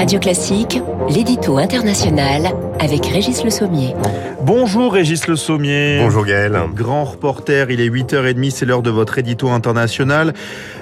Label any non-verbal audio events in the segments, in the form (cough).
Radio Classique, l'édito international avec Régis Le Sommier. Bonjour Régis Le Sommier. Bonjour Gaël. Grand reporter, il est 8h30, c'est l'heure de votre édito international.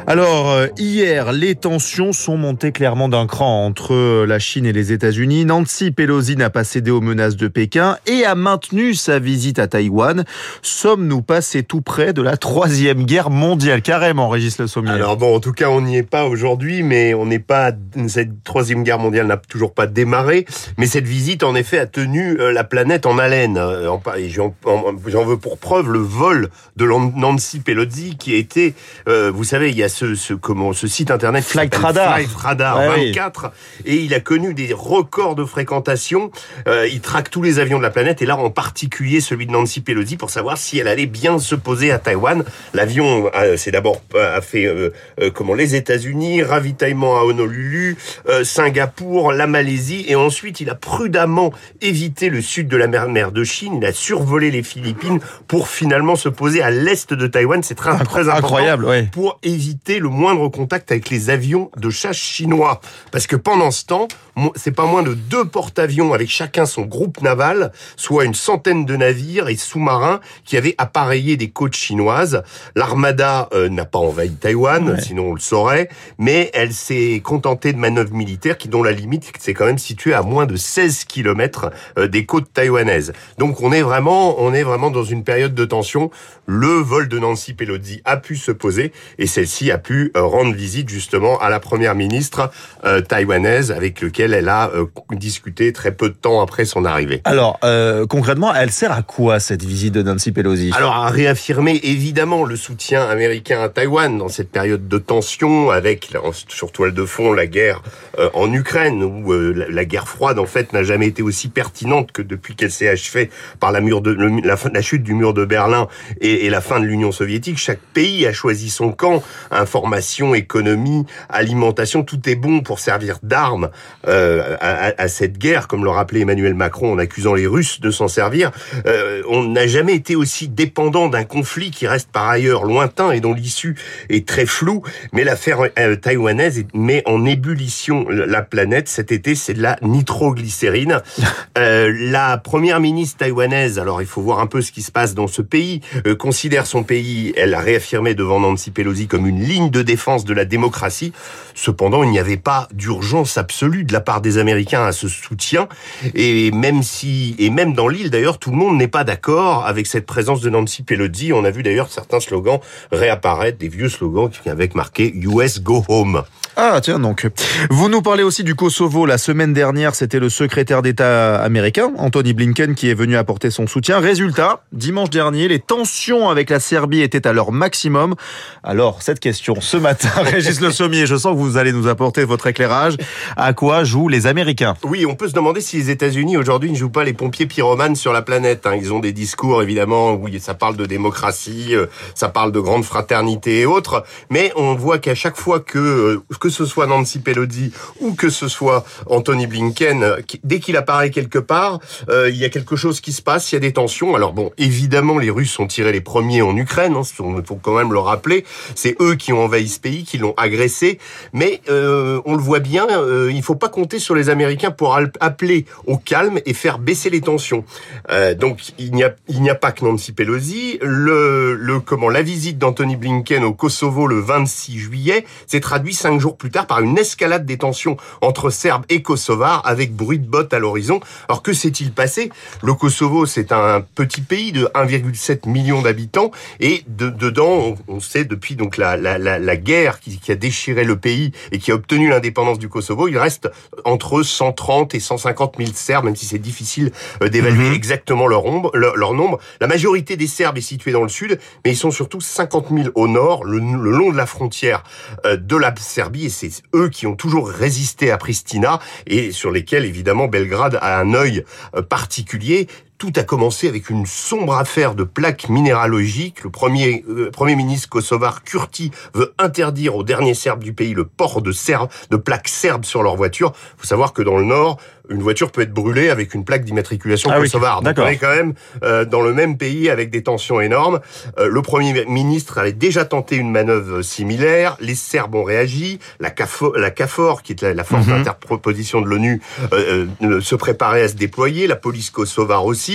Alors, euh, hier, les tensions sont montées clairement d'un cran entre la Chine et les États-Unis. Nancy Pelosi n'a pas cédé aux menaces de Pékin et a maintenu sa visite à Taïwan. Sommes-nous passés tout près de la troisième guerre mondiale? Carrément, Régis Le Sommier. Alors bon, en tout cas, on n'y est pas aujourd'hui, mais on n'est pas... Cette troisième guerre mondiale n'a toujours pas démarré. Mais cette visite, en effet, a tenu euh, la planète en haleine. Euh, j'en veux pour preuve le vol de Nancy Pelosi qui a été... Vous savez, il y a ce, ce, comment, ce site internet Flight Radar, Flight Radar 24 et il a connu des records de fréquentation. Euh, il traque tous les avions de la planète et là en particulier celui de Nancy Pelosi pour savoir si elle allait bien se poser à Taïwan. L'avion euh, c'est d'abord euh, a fait euh, comment les États-Unis, ravitaillement à Honolulu, Singapour, la Malaisie et ensuite il a prudemment évité le sud de la mer, mer de Chine. Il a survolé les Philippines pour finalement se poser à l'est de Taïwan. C'est très, très incroyable, pour éviter le moindre contact avec les avions de chasse chinois. Parce que pendant ce temps, c'est pas moins de deux porte-avions avec chacun son groupe naval, soit une centaine de navires et sous-marins qui avaient appareillé des côtes chinoises. L'armada euh, n'a pas envahi Taïwan, sinon on le saurait, mais elle s'est contentée de manœuvres militaires qui, dont la limite s'est quand même située à moins de 16 kilomètres euh, des côtes taïwanaises. Donc on est vraiment, on est vraiment dans une période de tension. Le vol de Nancy Pelosi a pu se poser et celle-ci a pu euh, rendre visite justement à la première ministre euh, taïwanaise avec lequel elle a euh, discuté très peu de temps après son arrivée. Alors concrètement, elle sert à quoi cette visite de Nancy Pelosi? Alors à réaffirmer évidemment le soutien américain à Taïwan dans cette période de tension avec sur toile de fond la guerre en Ukraine où la guerre froide en fait n'a jamais été aussi pertinente que depuis qu'elle s'est achevée par la, chute du mur de Berlin et, la fin de l'Union soviétique. Chaque pays a choisi son camp. Information, économie, alimentation, tout est bon pour servir d'arme euh, à, cette guerre, comme le rappelait Emmanuel Macron en accusant les Russes de s'en servir. Euh, on n'a jamais été aussi dépendant d'un conflit qui reste par ailleurs lointain et dont l'issue est très floue. Mais l'affaire euh, taïwanaise met en ébullition la planète cet été. C'est de la nitroglycérine. (laughs) la première ministre taïwanaise, alors il faut voir un peu ce qui se passe dans ce pays, considère son pays, elle a réaffirmé devant Nancy Pelosi comme une ligne de défense de la démocratie. Cependant, il n'y avait pas d'urgence absolue de la part des Américains à ce soutien. Et même si, et même dans l'île d'ailleurs, tout le monde n'est pas d'accord avec cette présence de Nancy Pelosi. On a vu d'ailleurs certains slogans réapparaître, des vieux slogans qui avaient marqué US Go Home. Ah tiens donc. Vous nous parlez aussi du Kosovo. La semaine dernière, c'était le secrétaire d'État américain, Anthony Blinken, qui est venu apporter son soutien. Résultat, dimanche dernier, les tensions avec la Serbie étaient à leur maximum. Alors, cette question, ce matin, (laughs) Régis Le Sommier, je sens que vous allez nous apporter votre éclairage. À quoi jouent les Américains? Oui, on peut se demander si les États-Unis aujourd'hui ne jouent pas les pompiers pyromanes sur la planète. Hein. Ils ont des discours, évidemment, où ça parle de démocratie, euh, ça parle de grande fraternité et autres. Mais on voit qu'à chaque fois que, euh, que ce soit Nancy Pelosi ou que ce soit Anthony Blinken, dès qu'il apparaît quelque part, euh, il y a quelque chose qui se passe, il y a des tensions. Alors bon, évidemment, les Russes ont tiré les premiers en Ukraine, il hein, faut quand même le rappeler. C'est eux qui ont envahi ce pays, qui l'ont agressé. Mais euh, on le voit bien, euh, il faut pas compter sur les Américains pour appeler au calme et faire baisser les tensions. Euh, donc il n'y a pas que Nancy Pelosi. Le, comment la visite d'Anthony Blinken au Kosovo le 26 juillet s'est traduit cinq jours plus tard par une escalade des tensions entre Serbes et Kosovars avec bruit de bottes à l'horizon. Alors que s'est-il passé? Le Kosovo, c'est un petit pays de 1,7 million d'habitants et de, dedans, on, sait depuis donc la, la, la, la guerre qui, qui, a déchiré le pays et qui a obtenu l'indépendance du Kosovo, il reste entre 130 et 150 000 Serbes, même si c'est difficile euh, d'évaluer mhm. exactement leur, ombre, leur, nombre. La majorité des Serbes est située dans le sud, mais ils sont surtout 50 000 au nord, le, le long de la frontière euh, de la Serbie c'est eux qui ont toujours résisté à Pristina et sur lesquels évidemment Belgrade a un œil euh, particulier tout a commencé avec une sombre affaire de plaques minéralogiques. Le premier, euh, premier ministre kosovar Kurti veut interdire aux derniers Serbes du pays le port de, serbes, de plaques serbes sur leur voiture. Il faut savoir que dans le nord, une voiture peut être brûlée avec une plaque d'immatriculation ah kosovare. Donc on est quand même euh, dans le même pays avec des tensions énormes. Euh, le Premier ministre avait déjà tenté une manœuvre similaire. Les Serbes ont réagi. La CAFOR, la CAFOR qui est la, force mhm. d'interproposition de l'ONU, se préparait à se déployer. La police kosovare aussi.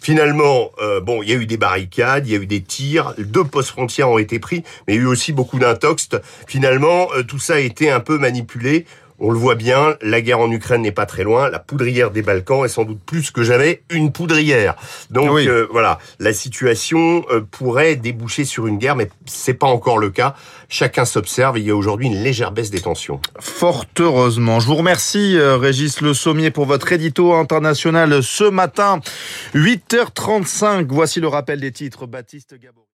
Finalement, euh, bon, il y a eu des barricades, il y a eu des tirs, deux postes frontières ont été pris, mais il y a eu aussi beaucoup d'intox. Finalement, euh, tout ça a été un peu manipulé. On le voit bien, la guerre en Ukraine n'est pas très loin. La poudrière des Balkans est sans doute plus que jamais une poudrière. Donc euh, voilà, la situation euh, pourrait déboucher sur une guerre, mais c'est pas encore le cas. Chacun s'observe. Il y a aujourd'hui une légère baisse des tensions. Fort heureusement. Je vous remercie, euh, Régis Le Sommier, pour votre édito international ce matin, 8h35. Voici le rappel des titres. Baptiste Gabon.